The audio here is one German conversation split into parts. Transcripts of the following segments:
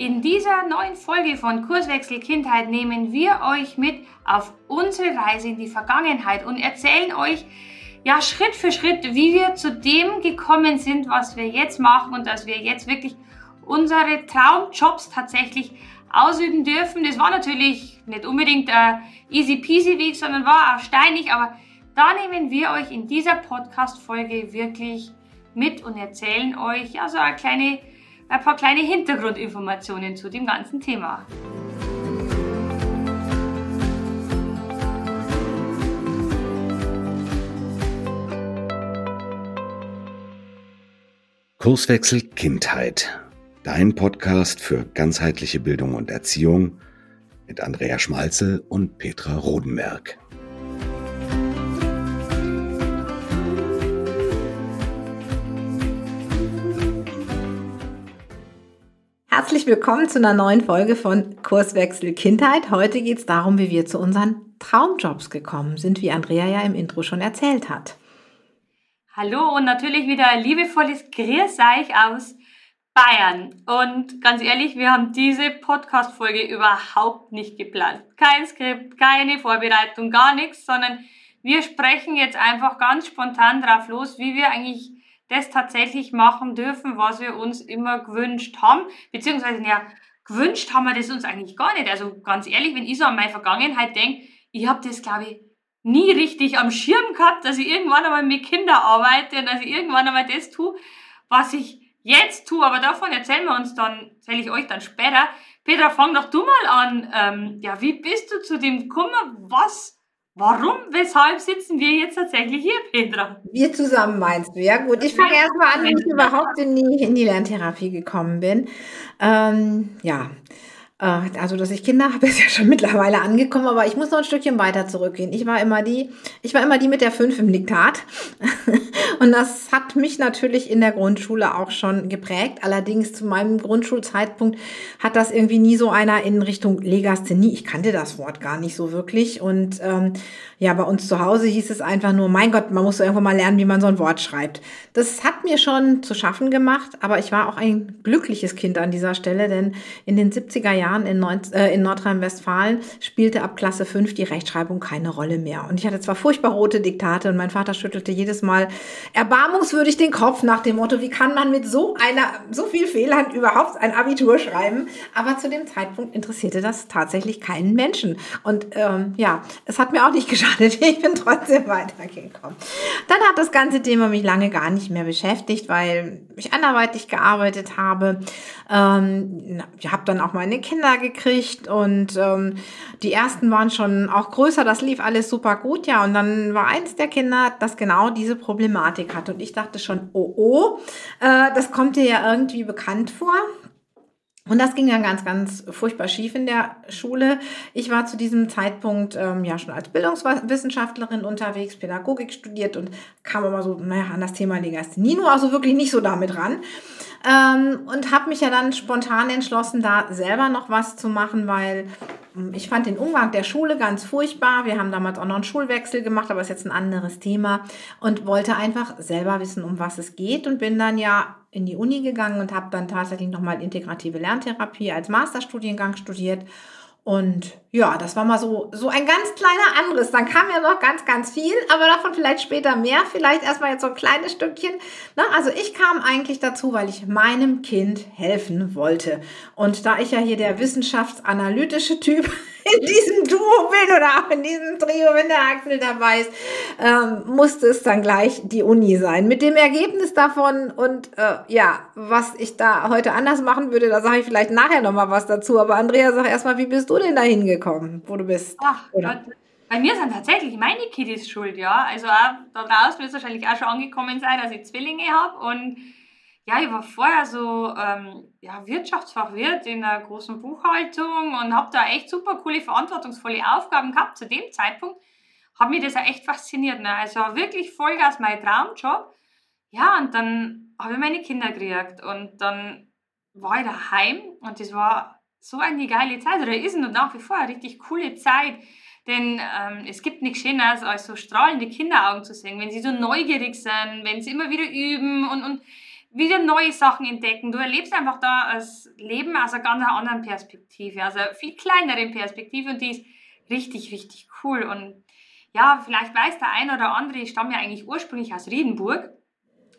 In dieser neuen Folge von Kurswechsel Kindheit nehmen wir euch mit auf unsere Reise in die Vergangenheit und erzählen euch ja Schritt für Schritt, wie wir zu dem gekommen sind, was wir jetzt machen und dass wir jetzt wirklich unsere Traumjobs tatsächlich ausüben dürfen. Das war natürlich nicht unbedingt ein easy peasy Weg, sondern war auch steinig, aber da nehmen wir euch in dieser Podcast-Folge wirklich mit und erzählen euch ja so eine kleine, ein paar kleine Hintergrundinformationen zu dem ganzen Thema. Kurswechsel Kindheit. Dein Podcast für ganzheitliche Bildung und Erziehung mit Andrea Schmalzel und Petra Rodenberg. Herzlich willkommen zu einer neuen Folge von Kurswechsel Kindheit. Heute geht es darum, wie wir zu unseren Traumjobs gekommen sind, wie Andrea ja im Intro schon erzählt hat. Hallo und natürlich wieder ein liebevolles Grüß euch aus Bayern. Und ganz ehrlich, wir haben diese Podcast-Folge überhaupt nicht geplant. Kein Skript, keine Vorbereitung, gar nichts, sondern wir sprechen jetzt einfach ganz spontan drauf los, wie wir eigentlich das tatsächlich machen dürfen, was wir uns immer gewünscht haben. Beziehungsweise, ja, gewünscht haben wir das uns eigentlich gar nicht. Also ganz ehrlich, wenn ich so an meine Vergangenheit denke, ich habe das, glaube ich, nie richtig am Schirm gehabt, dass ich irgendwann einmal mit Kindern arbeite und dass ich irgendwann einmal das tue, was ich jetzt tue. Aber davon erzählen wir uns dann, erzähle ich euch dann später. Petra, fang doch du mal an. Ähm, ja, wie bist du zu dem gekommen? Was Warum, weshalb sitzen wir jetzt tatsächlich hier, Petra? Wir zusammen meinst du, ja gut. Ich fange erstmal an, wie ich überhaupt in die, in die Lerntherapie gekommen bin. Ähm, ja, also, dass ich Kinder habe, ist ja schon mittlerweile angekommen, aber ich muss noch ein Stückchen weiter zurückgehen. Ich war immer die, ich war immer die mit der fünf im Diktat. Und das hat mich natürlich in der Grundschule auch schon geprägt. Allerdings zu meinem Grundschulzeitpunkt hat das irgendwie nie so einer in Richtung Legasthenie. Ich kannte das Wort gar nicht so wirklich. Und ähm, ja, bei uns zu Hause hieß es einfach nur, mein Gott, man muss irgendwann mal lernen, wie man so ein Wort schreibt. Das hat mir schon zu schaffen gemacht, aber ich war auch ein glückliches Kind an dieser Stelle, denn in den 70er Jahren Jahren in, äh, in Nordrhein-Westfalen spielte ab Klasse 5 die Rechtschreibung keine Rolle mehr. Und ich hatte zwar furchtbar rote Diktate und mein Vater schüttelte jedes Mal erbarmungswürdig den Kopf nach dem Motto, wie kann man mit so einer, so viel Fehlern überhaupt ein Abitur schreiben? Aber zu dem Zeitpunkt interessierte das tatsächlich keinen Menschen. Und ähm, ja, es hat mir auch nicht geschadet. Ich bin trotzdem weitergekommen. Dann hat das ganze Thema mich lange gar nicht mehr beschäftigt, weil ich anderweitig gearbeitet habe. Ähm, ich habe dann auch meine Kinder Kinder gekriegt und ähm, die ersten waren schon auch größer, das lief alles super gut, ja. Und dann war eins der Kinder, das genau diese Problematik hatte. Und ich dachte schon, oh oh, äh, das kommt dir ja irgendwie bekannt vor. Und das ging dann ganz, ganz furchtbar schief in der Schule. Ich war zu diesem Zeitpunkt ähm, ja schon als Bildungswissenschaftlerin unterwegs, Pädagogik studiert und kam aber so naja, an das Thema Legasthenie also wirklich nicht so damit ran. Ähm, und habe mich ja dann spontan entschlossen, da selber noch was zu machen, weil hm, ich fand den Umgang der Schule ganz furchtbar. Wir haben damals auch noch einen Schulwechsel gemacht, aber ist jetzt ein anderes Thema und wollte einfach selber wissen, um was es geht und bin dann ja in die Uni gegangen und habe dann tatsächlich nochmal integrative Lerntherapie als Masterstudiengang studiert und ja, das war mal so, so ein ganz kleiner Anriss. Dann kam ja noch ganz, ganz viel, aber davon vielleicht später mehr. Vielleicht erstmal jetzt so ein kleines Stückchen. Na, also ich kam eigentlich dazu, weil ich meinem Kind helfen wollte. Und da ich ja hier der wissenschaftsanalytische Typ in diesem Duo bin oder auch in diesem Trio, wenn der Axel dabei ist, ähm, musste es dann gleich die Uni sein. Mit dem Ergebnis davon und äh, ja, was ich da heute anders machen würde, da sage ich vielleicht nachher nochmal was dazu. Aber Andrea, sag erstmal, wie bist du denn da hingekommen, wo du bist? Ach, oder? Gott. Bei mir sind tatsächlich meine Kiddies schuld, ja. Also auch, da draußen wird es wahrscheinlich auch schon angekommen sein, dass ich Zwillinge habe und ja, ich war vorher so ähm, ja, Wirtschaftsfachwirt in einer großen Buchhaltung und habe da echt super coole, verantwortungsvolle Aufgaben gehabt. Zu dem Zeitpunkt hat mich das auch echt fasziniert. Ne? Also wirklich Vollgas mein Traumjob. Ja, und dann habe ich meine Kinder gekriegt und dann war ich daheim und das war so eine geile Zeit oder ist und nach wie vor eine richtig coole Zeit. Denn ähm, es gibt nichts Schöneres, als so strahlende Kinderaugen zu sehen, wenn sie so neugierig sind, wenn sie immer wieder üben und, und wieder neue Sachen entdecken. Du erlebst einfach da das Leben aus einer ganz anderen Perspektive, also viel kleineren Perspektive und die ist richtig, richtig cool. Und ja, vielleicht weiß der ein oder andere, ich stamme ja eigentlich ursprünglich aus Riedenburg.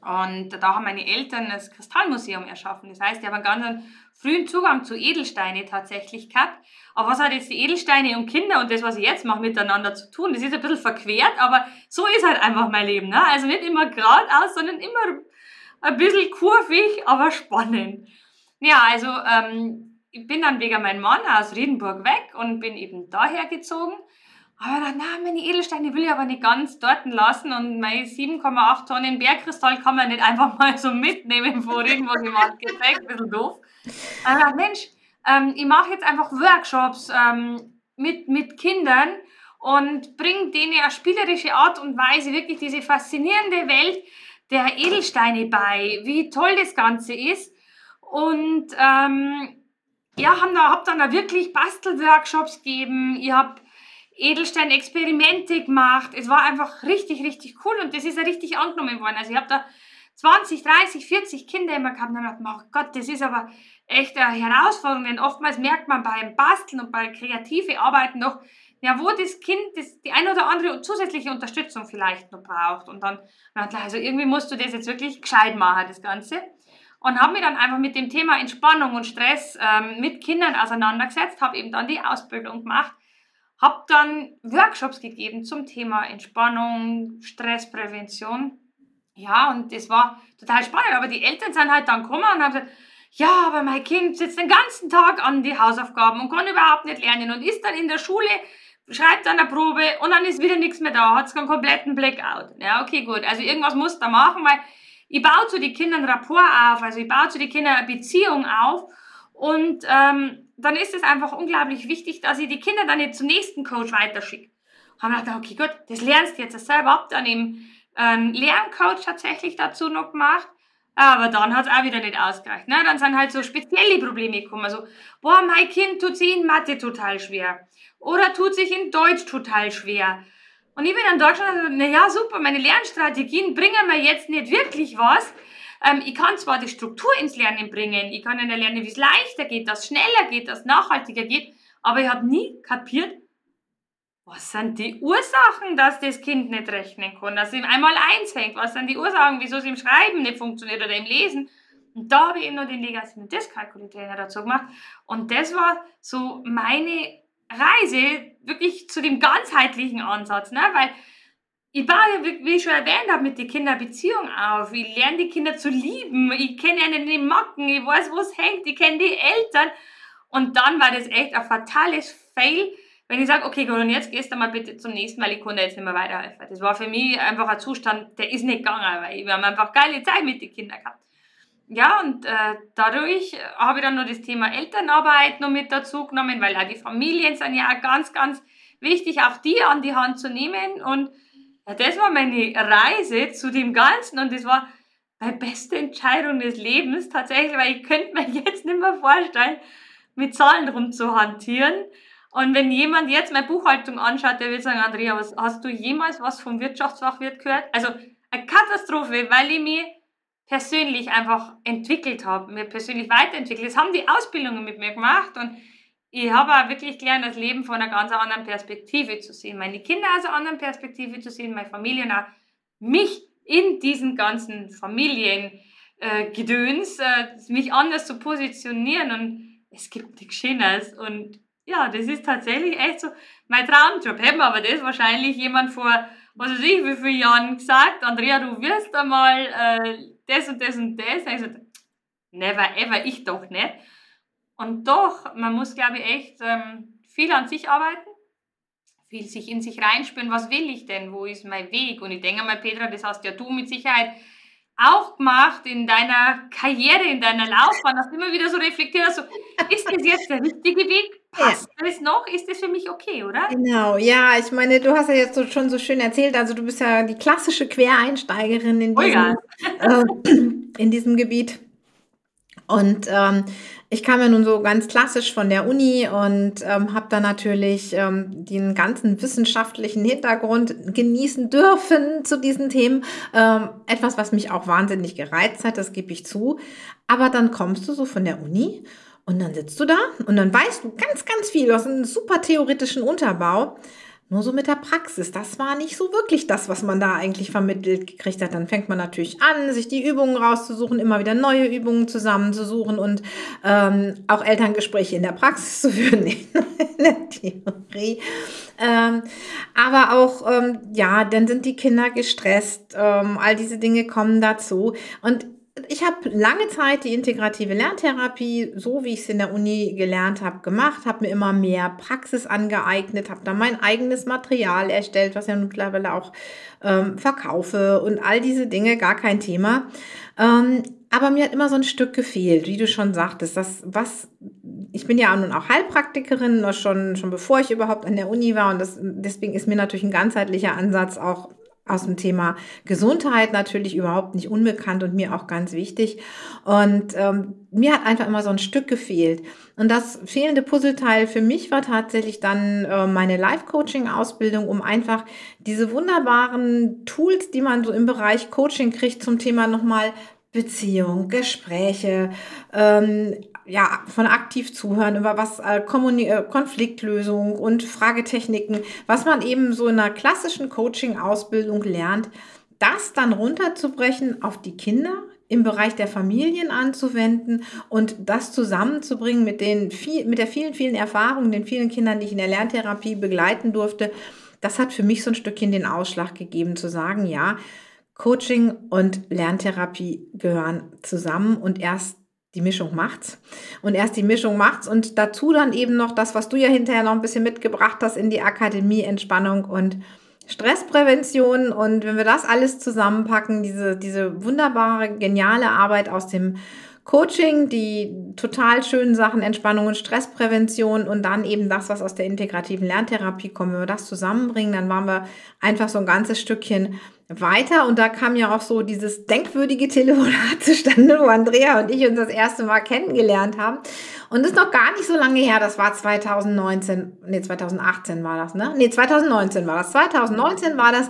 Und da haben meine Eltern das Kristallmuseum erschaffen. Das heißt, die haben einen ganz frühen Zugang zu Edelsteine tatsächlich gehabt. Aber was hat jetzt die Edelsteine und Kinder und das, was ich jetzt mache, miteinander zu tun? Das ist ein bisschen verquert, aber so ist halt einfach mein Leben. Ne? Also nicht immer geradeaus, sondern immer ein bisschen kurvig, aber spannend. Ja, also ähm, ich bin dann wegen meinem Mann aus Riedenburg weg und bin eben daher gezogen. Aber dann, na, meine Edelsteine will ich aber nicht ganz dort lassen und meine 7,8 Tonnen Bergkristall kann man nicht einfach mal so mitnehmen vor irgendwo jemand Gepäck, ein bisschen doof. Aber Mensch, ähm, ich mache jetzt einfach Workshops ähm, mit, mit Kindern und bringe denen eine spielerische Art und Weise wirklich diese faszinierende Welt der Edelsteine bei, wie toll das Ganze ist. Und ähm, ja, haben da, hab dann da wirklich Bastelworkshops gegeben. Ich habe Edelstein-Experimente gemacht. Es war einfach richtig, richtig cool und das ist ja richtig angenommen worden. Also ich habe da 20, 30, 40 Kinder immer gehabt und dann ich oh Gott, das ist aber echt eine Herausforderung, denn oftmals merkt man beim Basteln und bei kreativen Arbeiten noch, ja, wo das Kind das, die eine oder andere zusätzliche Unterstützung vielleicht noch braucht. Und dann, also irgendwie musst du das jetzt wirklich gescheit machen, das Ganze. Und habe mich dann einfach mit dem Thema Entspannung und Stress ähm, mit Kindern auseinandergesetzt, habe eben dann die Ausbildung gemacht, habe dann Workshops gegeben zum Thema Entspannung, Stressprävention. Ja, und das war total spannend. Aber die Eltern sind halt dann gekommen und haben gesagt, ja, aber mein Kind sitzt den ganzen Tag an die Hausaufgaben und kann überhaupt nicht lernen und ist dann in der Schule schreibt an der Probe und dann ist wieder nichts mehr da, hat einen kompletten Blackout. Ja, okay, gut. Also irgendwas muss da machen, weil ich baue zu den Kindern Rapport auf, also ich baue zu den Kindern eine Beziehung auf und ähm, dann ist es einfach unglaublich wichtig, dass ich die Kinder dann nicht zum nächsten Coach weiterschicke. Haben wir gedacht, okay, gut, das lernst du jetzt selber ab, dann eben ähm, Lerncoach tatsächlich dazu noch gemacht. Aber dann hat es auch wieder nicht ausgereicht. Ne? Dann sind halt so spezielle Probleme gekommen. Also, boah, mein Kind tut sich in Mathe total schwer. Oder tut sich in Deutsch total schwer. Und ich bin dann da schon, also, naja, super, meine Lernstrategien bringen mir jetzt nicht wirklich was. Ähm, ich kann zwar die Struktur ins Lernen bringen, ich kann ihnen lernen, wie es leichter geht, dass es schneller geht, dass es nachhaltiger geht, aber ich habe nie kapiert, was sind die Ursachen, dass das Kind nicht rechnen kann, dass es ihm einmal eins hängt, was sind die Ursachen, wieso es im Schreiben nicht funktioniert oder im Lesen. Und da habe ich eben noch den Legasthenie Dyskalkulie-Trainer dazu gemacht. Und das war so meine Reise wirklich zu dem ganzheitlichen Ansatz, ne? weil ich baue wie ich schon erwähnt habe, mit den Kindern Beziehung auf. Ich lerne die Kinder zu lieben. Ich kenne ihnen die Macken. Ich weiß, wo es hängt. Ich kenne die Eltern. Und dann war das echt ein fatales Fail, wenn ich sage, okay, gut, und jetzt gehst du mal bitte zum nächsten, weil ich konnte jetzt nicht mehr weiterhelfen. Das war für mich einfach ein Zustand, der ist nicht gegangen, weil wir haben einfach geile Zeit mit den Kindern gehabt. Ja, und äh, dadurch habe ich dann noch das Thema Elternarbeit noch mit dazu genommen, weil auch die Familien sind ja auch ganz, ganz wichtig, auch die an die Hand zu nehmen. Und ja, das war meine Reise zu dem Ganzen und das war meine beste Entscheidung des Lebens tatsächlich, weil ich könnte mir jetzt nicht mehr vorstellen, mit Zahlen rumzuhantieren. Und wenn jemand jetzt meine Buchhaltung anschaut, der wird sagen, Andrea, was, hast du jemals was vom Wirtschaftsfachwirt gehört? Also eine Katastrophe, weil ich mich persönlich einfach entwickelt habe, mir persönlich weiterentwickelt. Das haben die Ausbildungen mit mir gemacht und ich habe auch wirklich gelernt, das Leben von einer ganz anderen Perspektive zu sehen, meine Kinder aus einer anderen Perspektive zu sehen, meine Familie und auch mich in diesen ganzen Familiengedöns, äh, äh, mich anders zu positionieren und es gibt nichts Schönes und ja, das ist tatsächlich echt so mein Traumjob. Hätten wir aber das wahrscheinlich jemand vor, was weiß ich, wie vielen Jahren gesagt, Andrea, du wirst einmal äh, das und das und das. Also, never ever, ich doch nicht. Und doch, man muss, glaube ich, echt ähm, viel an sich arbeiten, viel sich in sich reinspüren, was will ich denn, wo ist mein Weg? Und ich denke mal, Petra, das hast ja du mit Sicherheit auch gemacht in deiner Karriere, in deiner Laufbahn, hast du immer wieder so reflektiert, also, ist das jetzt der richtige Weg? Passt ja. das noch? Ist das für mich okay, oder? Genau, ja, ich meine, du hast ja jetzt so, schon so schön erzählt, also du bist ja die klassische Quereinsteigerin in diesem, oh ja. äh, in diesem Gebiet. Und ähm, ich kam ja nun so ganz klassisch von der Uni und ähm, habe da natürlich ähm, den ganzen wissenschaftlichen Hintergrund genießen dürfen zu diesen Themen. Ähm, etwas, was mich auch wahnsinnig gereizt hat, das gebe ich zu. Aber dann kommst du so von der Uni und dann sitzt du da und dann weißt du ganz, ganz viel. Du hast einen super theoretischen Unterbau. Nur so mit der Praxis, das war nicht so wirklich das, was man da eigentlich vermittelt gekriegt hat. Dann fängt man natürlich an, sich die Übungen rauszusuchen, immer wieder neue Übungen zusammenzusuchen und ähm, auch Elterngespräche in der Praxis zu führen, nicht in der Theorie. Ähm, aber auch, ähm, ja, dann sind die Kinder gestresst, ähm, all diese Dinge kommen dazu. Und ich habe lange Zeit die integrative Lerntherapie, so wie ich es in der Uni gelernt habe, gemacht, habe mir immer mehr Praxis angeeignet, habe da mein eigenes Material erstellt, was ja mittlerweile auch ähm, verkaufe und all diese Dinge, gar kein Thema. Ähm, aber mir hat immer so ein Stück gefehlt, wie du schon sagtest, das, was, ich bin ja nun auch Heilpraktikerin, schon, schon bevor ich überhaupt an der Uni war und das, deswegen ist mir natürlich ein ganzheitlicher Ansatz auch aus dem Thema Gesundheit natürlich überhaupt nicht unbekannt und mir auch ganz wichtig. Und ähm, mir hat einfach immer so ein Stück gefehlt. Und das fehlende Puzzleteil für mich war tatsächlich dann äh, meine Life-Coaching-Ausbildung, um einfach diese wunderbaren Tools, die man so im Bereich Coaching kriegt, zum Thema nochmal Beziehung, Gespräche, ähm, ja, von aktiv zuhören, über was äh, äh, Konfliktlösung und Fragetechniken, was man eben so in einer klassischen Coaching-Ausbildung lernt, das dann runterzubrechen auf die Kinder im Bereich der Familien anzuwenden und das zusammenzubringen mit den viel, mit der vielen, vielen Erfahrungen, den vielen Kindern, die ich in der Lerntherapie begleiten durfte. Das hat für mich so ein Stückchen den Ausschlag gegeben, zu sagen, ja, Coaching und Lerntherapie gehören zusammen und erst die Mischung macht's. Und erst die Mischung macht's und dazu dann eben noch das, was du ja hinterher noch ein bisschen mitgebracht hast in die Akademie Entspannung und Stressprävention. Und wenn wir das alles zusammenpacken, diese, diese wunderbare, geniale Arbeit aus dem Coaching, die total schönen Sachen, Entspannung und Stressprävention und dann eben das, was aus der integrativen Lerntherapie kommt. Wenn wir das zusammenbringen, dann waren wir einfach so ein ganzes Stückchen weiter und da kam ja auch so dieses denkwürdige Telefonat zustande, wo Andrea und ich uns das erste Mal kennengelernt haben. Und das ist noch gar nicht so lange her, das war 2019, nee, 2018 war das, ne? Nee, 2019 war das. 2019 war das,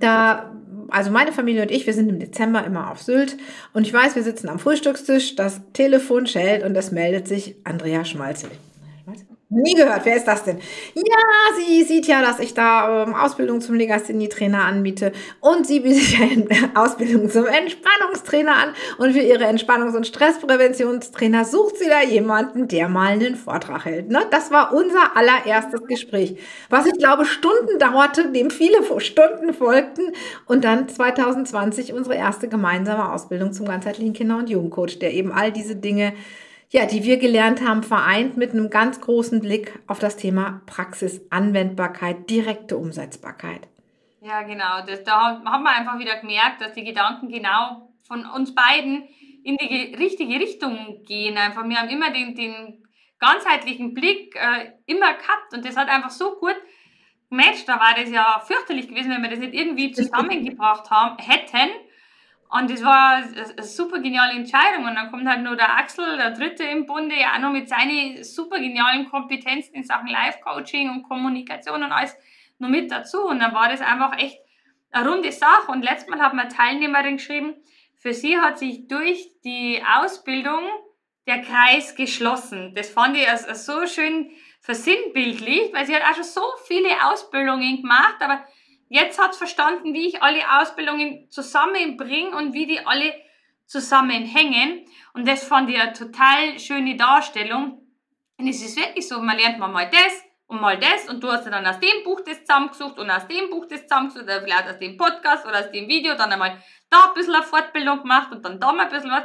da, also meine Familie und ich, wir sind im Dezember immer auf Sylt und ich weiß, wir sitzen am Frühstückstisch, das Telefon schellt und es meldet sich Andrea Schmalzel. Nie gehört. Wer ist das denn? Ja, sie sieht ja, dass ich da ähm, Ausbildung zum Legasthenie-Trainer anbiete und sie bietet ja Ausbildung zum Entspannungstrainer an und für ihre Entspannungs- und Stresspräventionstrainer sucht sie da jemanden, der mal einen Vortrag hält. Ne? Das war unser allererstes Gespräch, was ich glaube Stunden dauerte, dem viele Stunden folgten und dann 2020 unsere erste gemeinsame Ausbildung zum ganzheitlichen Kinder- und Jugendcoach, der eben all diese Dinge ja, die wir gelernt haben, vereint mit einem ganz großen Blick auf das Thema Praxis, Anwendbarkeit, direkte Umsetzbarkeit. Ja, genau. Das, da haben wir einfach wieder gemerkt, dass die Gedanken genau von uns beiden in die richtige Richtung gehen. Einfach, wir haben immer den, den ganzheitlichen Blick äh, immer gehabt und das hat einfach so gut gematcht. Da war das ja fürchterlich gewesen, wenn wir das nicht irgendwie zusammengebracht haben, hätten. Und das war eine super geniale Entscheidung. Und dann kommt halt nur der Axel, der Dritte im Bunde, ja auch noch mit seinen super genialen Kompetenzen in Sachen Live-Coaching und Kommunikation und alles noch mit dazu. Und dann war das einfach echt eine runde Sache. Und letztes Mal hat mir eine Teilnehmerin geschrieben, für sie hat sich durch die Ausbildung der Kreis geschlossen. Das fand ich also so schön versinnbildlich, weil sie hat auch schon so viele Ausbildungen gemacht, aber Jetzt hat verstanden, wie ich alle Ausbildungen zusammenbringe und wie die alle zusammenhängen. Und das fand ich eine total schöne Darstellung. Und es ist wirklich so, man lernt mal das und mal das und du hast dann aus dem Buch das zusammengesucht und aus dem Buch das zusammengesucht oder vielleicht aus dem Podcast oder aus dem Video dann einmal da ein bisschen eine Fortbildung gemacht und dann da mal ein bisschen was.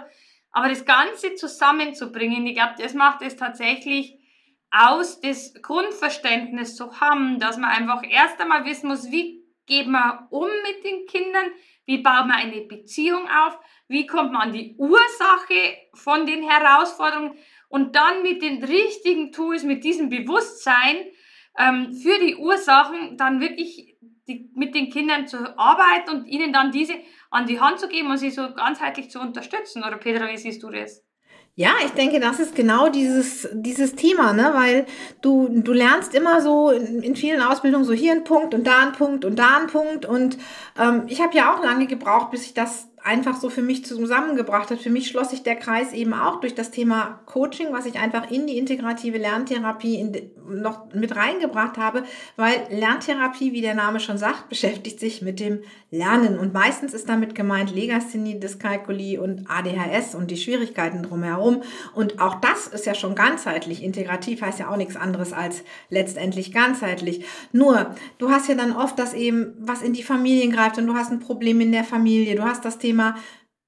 Aber das Ganze zusammenzubringen, ich glaube, das macht es tatsächlich aus, das Grundverständnis zu haben, dass man einfach erst einmal wissen muss, wie geht man um mit den Kindern? Wie baut man eine Beziehung auf? Wie kommt man an die Ursache von den Herausforderungen? Und dann mit den richtigen Tools, mit diesem Bewusstsein ähm, für die Ursachen, dann wirklich die, mit den Kindern zu arbeiten und ihnen dann diese an die Hand zu geben und sie so ganzheitlich zu unterstützen. Oder Petra, wie siehst du das? Ja, ich denke, das ist genau dieses, dieses Thema, ne? weil du, du lernst immer so in, in vielen Ausbildungen so hier ein Punkt und da ein Punkt und da ein Punkt. Und ähm, ich habe ja auch lange gebraucht, bis ich das einfach so für mich zusammengebracht hat. Für mich schloss sich der Kreis eben auch durch das Thema Coaching, was ich einfach in die integrative Lerntherapie in, noch mit reingebracht habe, weil Lerntherapie, wie der Name schon sagt, beschäftigt sich mit dem Lernen und meistens ist damit gemeint Legasthenie, Dyskalkulie und ADHS und die Schwierigkeiten drumherum und auch das ist ja schon ganzheitlich. Integrativ heißt ja auch nichts anderes als letztendlich ganzheitlich. Nur, du hast ja dann oft das eben, was in die Familien greift und du hast ein Problem in der Familie, du hast das Thema Thema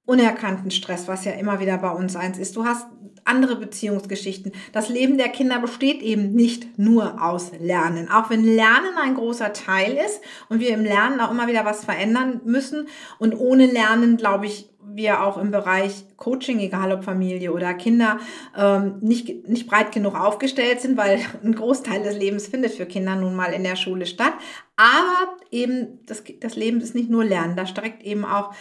unerkannten Stress, was ja immer wieder bei uns eins ist. Du hast andere Beziehungsgeschichten. Das Leben der Kinder besteht eben nicht nur aus Lernen. Auch wenn Lernen ein großer Teil ist und wir im Lernen auch immer wieder was verändern müssen. Und ohne Lernen, glaube ich, wir auch im Bereich Coaching, egal ob Familie oder Kinder, ähm, nicht, nicht breit genug aufgestellt sind, weil ein Großteil des Lebens findet für Kinder nun mal in der Schule statt. Aber eben das, das Leben ist nicht nur Lernen, da streckt eben auch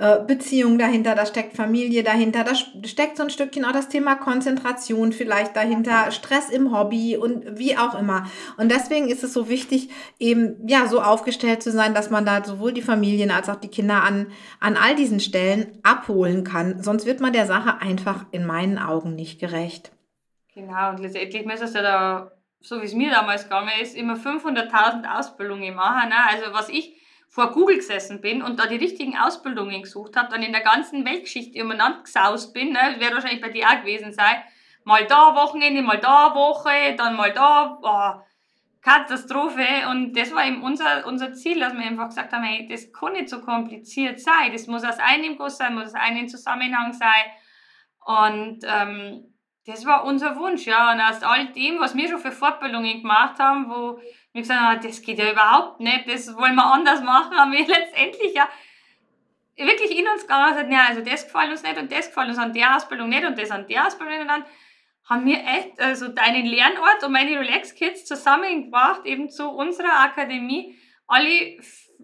äh, Beziehung dahinter, da steckt Familie dahinter, da steckt so ein Stückchen auch das Thema Konzentration vielleicht dahinter, Stress im Hobby und wie auch immer. Und deswegen ist es so wichtig, eben ja so aufgestellt zu sein, dass man da sowohl die Familien als auch die Kinder an, an all diesen Stellen abholen kann. Sonst wird man der Sache einfach in meinen Augen nicht gerecht. Genau, und letztendlich müsstest du da, so wie es mir damals gegangen ist, immer 500.000 Ausbildungen machen. Ne? Also was ich vor Google gesessen bin und da die richtigen Ausbildungen gesucht habe, dann in der ganzen Weltgeschichte umeinander gesaust bin, ne, wird wahrscheinlich bei dir auch gewesen sein, mal da Wochenende, mal da Woche, dann mal da, oh, Katastrophe. Und das war eben unser, unser Ziel, dass wir einfach gesagt haben, hey, das kann nicht so kompliziert sein. Das muss aus einem Guss sein, muss aus einem Zusammenhang sein. Und ähm, das war unser Wunsch, ja. Und aus all dem, was wir schon für Fortbildungen gemacht haben, wo wir gesagt haben, das geht ja überhaupt nicht, das wollen wir anders machen, haben wir letztendlich ja wirklich in uns gegangen und gesagt, ja, also das gefällt uns nicht und das gefällt uns an der Ausbildung nicht und das an der Ausbildung und dann haben wir echt also deinen Lernort und meine Relax Kids zusammengebracht, eben zu unserer Akademie. Alle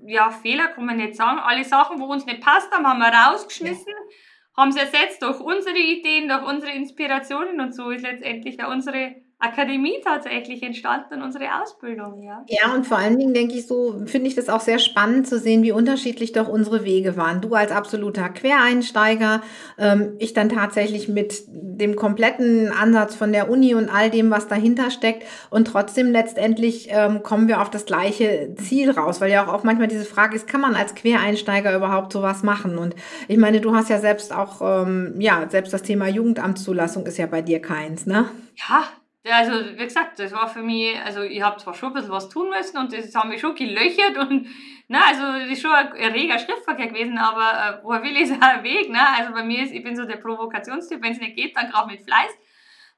ja, Fehler kann man nicht sagen, alle Sachen, wo uns nicht passt haben, haben wir rausgeschmissen. Ja haben sie ersetzt durch unsere Ideen, durch unsere Inspirationen und so ist letztendlich ja unsere Akademie tatsächlich entstanden unsere Ausbildung, ja. Ja, und vor allen Dingen denke ich so, finde ich das auch sehr spannend zu sehen, wie unterschiedlich doch unsere Wege waren. Du als absoluter Quereinsteiger, ähm, ich dann tatsächlich mit dem kompletten Ansatz von der Uni und all dem, was dahinter steckt. Und trotzdem letztendlich ähm, kommen wir auf das gleiche Ziel raus, weil ja auch, auch manchmal diese Frage ist, kann man als Quereinsteiger überhaupt sowas machen? Und ich meine, du hast ja selbst auch, ähm, ja, selbst das Thema Jugendamtszulassung ist ja bei dir keins, ne? Ja, also, wie gesagt, das war für mich, also ich habe zwar schon ein bisschen was tun müssen und das haben mich schon gelöchert und, na, also das ist schon ein reger Schriftverkehr gewesen, aber äh, woher will ich, ist ein Weg, ne? Also bei mir ist, ich bin so der Provokationstyp, wenn es nicht geht, dann gerade mit Fleiß.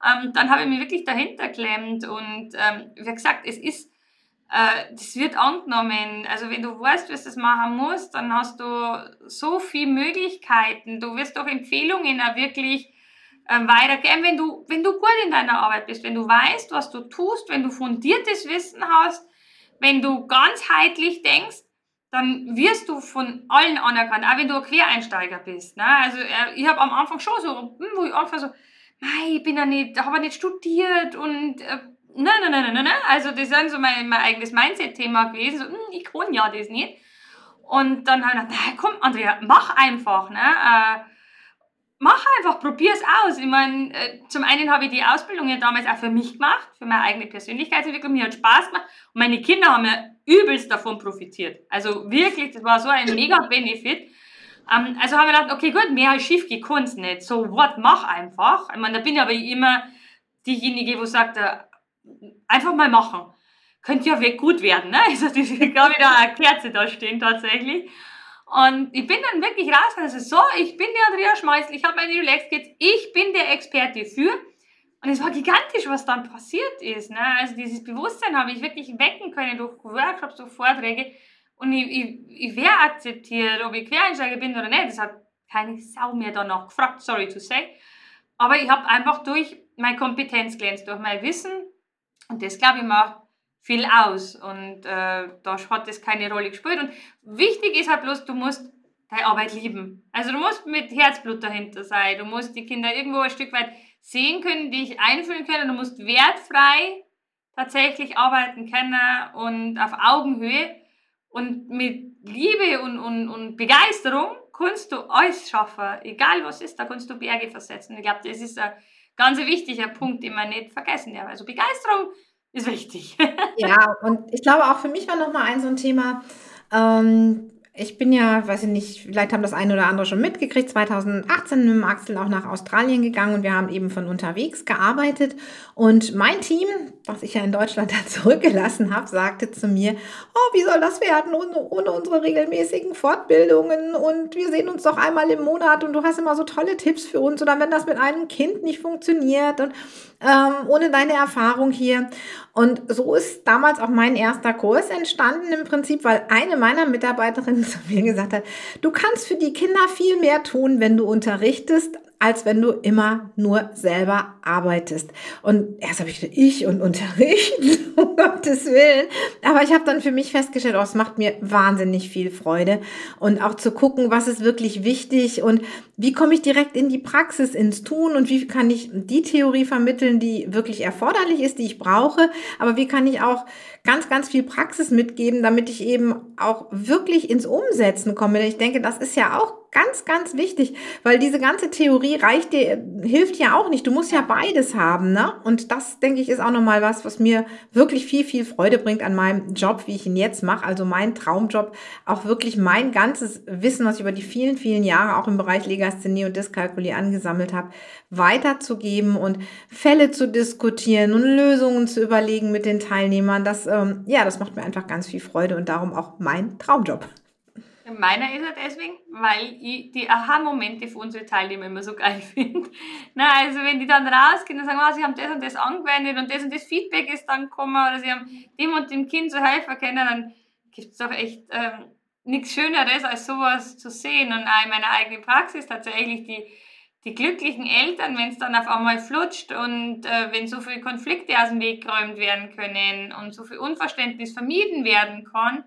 Ähm, dann habe ich mich wirklich dahinter klemmt und, ähm, wie gesagt, es ist, äh, das wird angenommen. Also wenn du weißt, was das machen musst, dann hast du so viele Möglichkeiten. Du wirst doch Empfehlungen auch wirklich ähm, weitergeben, wenn du, wenn du gut in deiner Arbeit bist, wenn du weißt, was du tust, wenn du fundiertes Wissen hast, wenn du ganzheitlich denkst, dann wirst du von allen anerkannt, auch wenn du ein Quereinsteiger bist. Ne? Also äh, ich habe am Anfang schon so, hm, wo ich anfange so, ich bin ja nicht, habe nicht studiert und äh, nein, nein, nein, nein, nein. Also das ist so mein, mein eigenes Mindset-Thema gewesen, so, hm, ich kann ja das nicht. Und dann habe ich gedacht, komm, Andrea, mach einfach. Ne? Äh, mach einfach, probier es aus. Ich meine, äh, zum einen habe ich die Ausbildung ja damals auch für mich gemacht, für meine eigene Persönlichkeitsentwicklung. Mir hat Spaß gemacht und meine Kinder haben ja übelst davon profitiert. Also wirklich, das war so ein mega Benefit. Ähm, also haben wir gedacht, okay, gut, mehr als schief gekonnt nicht. So, what, mach einfach. Ich meine, da bin ich aber immer diejenige, wo sagt, äh, einfach mal machen. Könnte ja wirklich gut werden, ne? Also, das ist, glaube ich, da eine Kerze da stehen tatsächlich. Und ich bin dann wirklich raus, also so, ich bin die Andrea Schmeißl, ich habe meine Relax Kids, ich bin der Experte für. Und es war gigantisch, was dann passiert ist. Ne? Also dieses Bewusstsein habe ich wirklich wecken können durch Workshops, durch Vorträge. Und ich, ich, ich wäre akzeptiert, ob ich Quereinsteiger bin oder nicht. Das hat keine Sau mehr danach gefragt, sorry to say. Aber ich habe einfach durch meine Kompetenz glänzt, durch mein Wissen. Und das, glaube ich, macht viel aus und äh, da hat das keine Rolle gespielt. Und wichtig ist halt bloß, du musst deine Arbeit lieben. Also du musst mit Herzblut dahinter sein, du musst die Kinder irgendwo ein Stück weit sehen können, dich einfühlen können. Du musst wertfrei tatsächlich arbeiten können und auf Augenhöhe und mit Liebe und, und, und Begeisterung kannst du alles schaffen. Egal was ist, da kannst du Berge versetzen. Ich glaube, das ist ein ganz wichtiger Punkt, den man nicht vergessen darf. Also Begeisterung ist wichtig. ja, und ich glaube auch für mich war nochmal ein so ein Thema, ähm, ich bin ja, weiß ich nicht, vielleicht haben das eine oder andere schon mitgekriegt, 2018 mit dem Axel auch nach Australien gegangen und wir haben eben von unterwegs gearbeitet. Und mein Team, was ich ja in Deutschland dann zurückgelassen habe, sagte zu mir, oh, wie soll das werden ohne, ohne unsere regelmäßigen Fortbildungen und wir sehen uns doch einmal im Monat und du hast immer so tolle Tipps für uns oder wenn das mit einem Kind nicht funktioniert und ähm, ohne deine Erfahrung hier. Und so ist damals auch mein erster Kurs entstanden im Prinzip, weil eine meiner Mitarbeiterinnen zu mir gesagt hat, du kannst für die Kinder viel mehr tun, wenn du unterrichtest, als wenn du immer nur selber arbeitest. Und erst habe ich gedacht, ich und unterrichten, um Gottes Willen. Aber ich habe dann für mich festgestellt, oh, es macht mir wahnsinnig viel Freude. Und auch zu gucken, was ist wirklich wichtig und wie komme ich direkt in die Praxis, ins Tun und wie kann ich die Theorie vermitteln, die wirklich erforderlich ist, die ich brauche. Aber wie kann ich auch ganz, ganz viel Praxis mitgeben, damit ich eben auch wirklich ins Umsetzen komme. Ich denke, das ist ja auch ganz, ganz wichtig, weil diese ganze Theorie reicht dir, hilft ja auch nicht. Du musst ja beides haben, ne? Und das, denke ich, ist auch nochmal was, was mir wirklich viel, viel Freude bringt an meinem Job, wie ich ihn jetzt mache. Also mein Traumjob, auch wirklich mein ganzes Wissen, was ich über die vielen, vielen Jahre auch im Bereich Legasthenie und Dyskalkulie angesammelt habe, weiterzugeben und Fälle zu diskutieren und Lösungen zu überlegen mit den Teilnehmern. Das, ähm, ja, das macht mir einfach ganz viel Freude und darum auch mein Traumjob. Meiner ist er deswegen, weil ich die Aha-Momente für unsere Teilnehmer immer so geil finde. Na, also wenn die dann rausgehen und sagen, oh, sie haben das und das angewendet und das und das Feedback ist dann gekommen oder sie haben dem und dem Kind so helfen können, dann gibt es doch echt ähm, nichts Schöneres, als sowas zu sehen. Und auch in meiner eigenen Praxis tatsächlich die, die glücklichen Eltern, wenn es dann auf einmal flutscht und äh, wenn so viele Konflikte aus dem Weg geräumt werden können und so viel Unverständnis vermieden werden kann,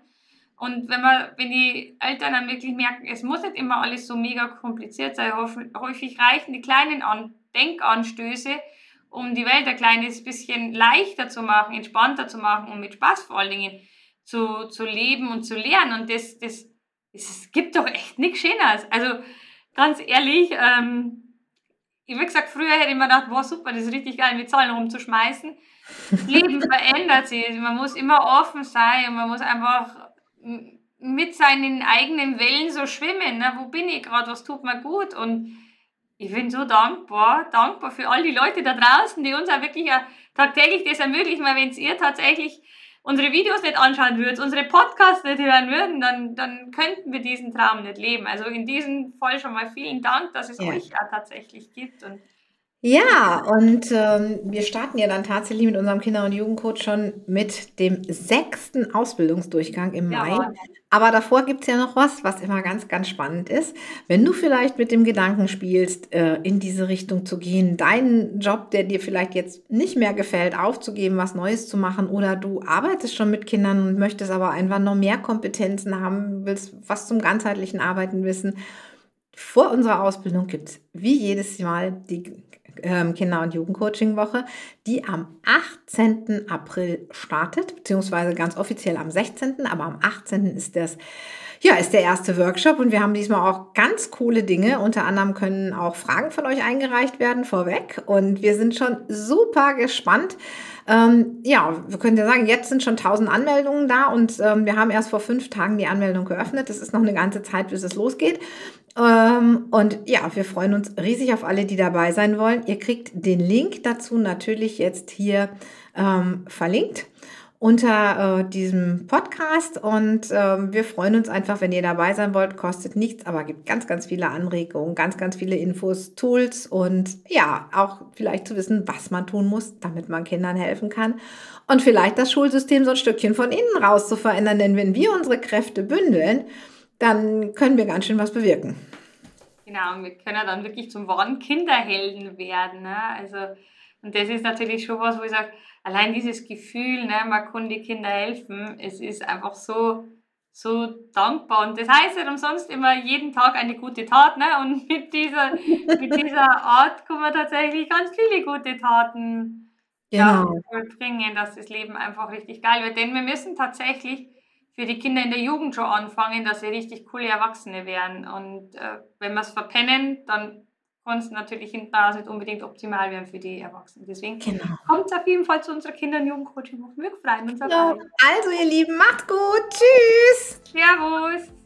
und wenn man, wenn die Eltern dann wirklich merken, es muss nicht immer alles so mega kompliziert sein, häufig reichen die kleinen An Denkanstöße, um die Welt ein kleines bisschen leichter zu machen, entspannter zu machen und mit Spaß vor allen Dingen zu, zu leben und zu lernen. Und das, das, es gibt doch echt nichts Schöneres. Also ganz ehrlich, ähm, ich wie gesagt, früher hätte ich mir gedacht, boah super, das ist richtig geil, mit Zahlen rumzuschmeißen. Das Leben verändert sich. Man muss immer offen sein und man muss einfach mit seinen eigenen Wellen so schwimmen. Ne? Wo bin ich gerade? Was tut mir gut? Und ich bin so dankbar, dankbar für all die Leute da draußen, die uns auch wirklich tagtäglich das ermöglichen, weil wenn ihr tatsächlich unsere Videos nicht anschauen würdet, unsere Podcasts nicht hören würden, dann, dann könnten wir diesen Traum nicht leben. Also in diesem Fall schon mal vielen Dank, dass es ja. euch auch tatsächlich gibt. Und ja, und ähm, wir starten ja dann tatsächlich mit unserem Kinder- und Jugendcoach schon mit dem sechsten Ausbildungsdurchgang im Mai. Aber davor gibt's ja noch was, was immer ganz, ganz spannend ist. Wenn du vielleicht mit dem Gedanken spielst, äh, in diese Richtung zu gehen, deinen Job, der dir vielleicht jetzt nicht mehr gefällt, aufzugeben, was Neues zu machen, oder du arbeitest schon mit Kindern und möchtest aber einfach noch mehr Kompetenzen haben, willst was zum ganzheitlichen Arbeiten wissen. Vor unserer Ausbildung gibt's wie jedes Mal die Kinder- und Jugendcoaching-Woche, die am 18. April startet, beziehungsweise ganz offiziell am 16., aber am 18. ist das ja, ist der erste Workshop und wir haben diesmal auch ganz coole Dinge. Unter anderem können auch Fragen von euch eingereicht werden vorweg und wir sind schon super gespannt. Ähm, ja, wir können ja sagen, jetzt sind schon 1000 Anmeldungen da und ähm, wir haben erst vor fünf Tagen die Anmeldung geöffnet. Das ist noch eine ganze Zeit, bis es losgeht. Ähm, und ja, wir freuen uns riesig auf alle, die dabei sein wollen. Ihr kriegt den Link dazu natürlich jetzt hier ähm, verlinkt unter äh, diesem Podcast und äh, wir freuen uns einfach, wenn ihr dabei sein wollt. Kostet nichts, aber gibt ganz, ganz viele Anregungen, ganz, ganz viele Infos, Tools und ja, auch vielleicht zu wissen, was man tun muss, damit man Kindern helfen kann und vielleicht das Schulsystem so ein Stückchen von innen raus zu verändern, denn wenn wir unsere Kräfte bündeln, dann können wir ganz schön was bewirken. Genau, und wir können dann wirklich zum wahren Kinderhelden werden. Ne? Also, und das ist natürlich schon was, wo ich sage, allein dieses Gefühl, ne, man kann die Kinder helfen, es ist einfach so, so dankbar. Und das heißt ja umsonst immer jeden Tag eine gute Tat. Ne? Und mit dieser, mit dieser Art kann man tatsächlich ganz viele gute Taten genau. ja, vollbringen, dass das Leben einfach richtig geil wird. Denn wir müssen tatsächlich für die Kinder in der Jugend schon anfangen, dass sie richtig coole Erwachsene werden. Und äh, wenn wir es verpennen, dann es natürlich hinten raus nicht unbedingt optimal werden für die Erwachsenen. Deswegen genau. kommt auf jeden Fall zu unserer Kinder- und Jugendcoaching. Wir freuen uns auf ja. Also ihr Lieben, macht gut. Tschüss. Servus.